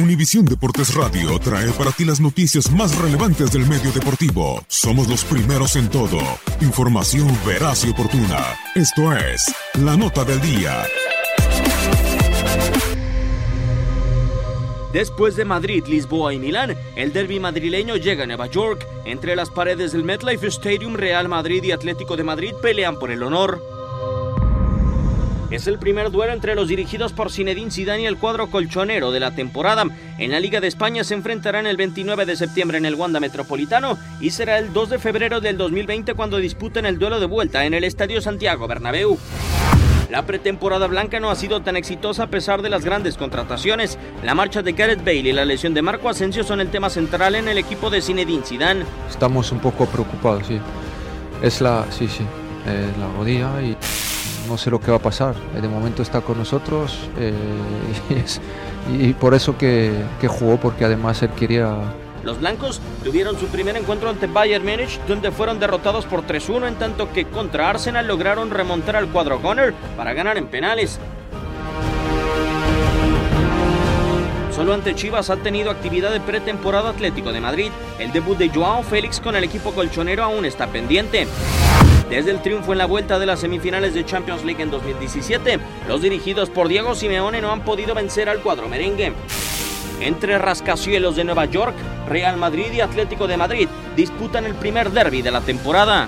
Univisión Deportes Radio trae para ti las noticias más relevantes del medio deportivo. Somos los primeros en todo. Información veraz y oportuna. Esto es La Nota del Día. Después de Madrid, Lisboa y Milán, el derby madrileño llega a Nueva York. Entre las paredes del MetLife Stadium, Real Madrid y Atlético de Madrid pelean por el honor. Es el primer duelo entre los dirigidos por Zinedine Zidane y el cuadro colchonero de la temporada. En la Liga de España se enfrentarán el 29 de septiembre en el Wanda Metropolitano y será el 2 de febrero del 2020 cuando disputen el duelo de vuelta en el Estadio Santiago Bernabéu. La pretemporada blanca no ha sido tan exitosa a pesar de las grandes contrataciones. La marcha de Gareth Bale y la lesión de Marco Asensio son el tema central en el equipo de Zinedine Zidane. Estamos un poco preocupados, sí. Es la, sí, sí, la rodilla y no sé lo que va a pasar. De momento está con nosotros eh, y, por eso que, que, jugó, porque además él quería... Los blancos tuvieron su primer encuentro ante Bayern Múnich, donde fueron derrotados por 3-1, en tanto que contra Arsenal lograron remontar al cuadro Gunner para ganar en penales. Solo ante Chivas ha tenido actividad de pretemporada Atlético de Madrid. El debut de Joao Félix con el equipo colchonero aún está pendiente. Desde el triunfo en la vuelta de las semifinales de Champions League en 2017, los dirigidos por Diego Simeone no han podido vencer al cuadro merengue. Entre rascacielos de Nueva York, Real Madrid y Atlético de Madrid disputan el primer derby de la temporada.